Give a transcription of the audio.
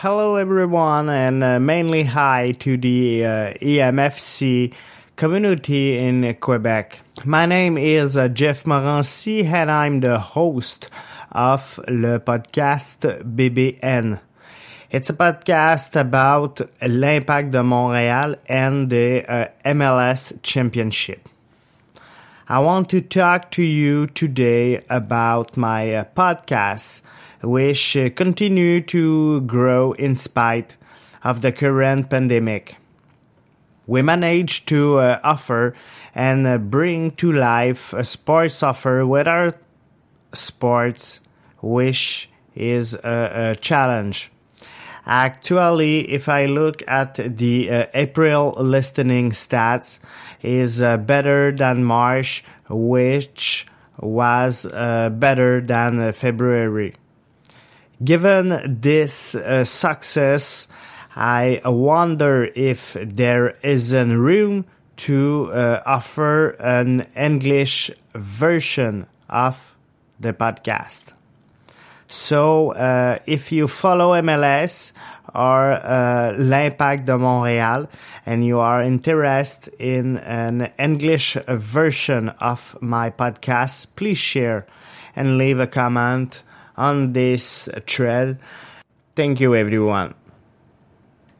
Hello, everyone, and uh, mainly hi to the uh, IMFC community in Quebec. My name is uh, Jeff Morency, and I'm the host of le podcast BBN. It's a podcast about l'impact de Montréal and the uh, MLS Championship. I want to talk to you today about my uh, podcast which uh, continue to grow in spite of the current pandemic. We managed to uh, offer and uh, bring to life a sports offer without sports, which is a, a, challenge. Actually, if I look at the uh, April listening stats, is uh, better than March, which was uh, better than February. Given this uh, success, I wonder if there isn't room to uh, offer an English version of the podcast. So, uh, if you follow MLS or uh, l'Impact de Montréal and you are interested in an English version of my podcast, please share and leave a comment on this thread. Thank you, everyone.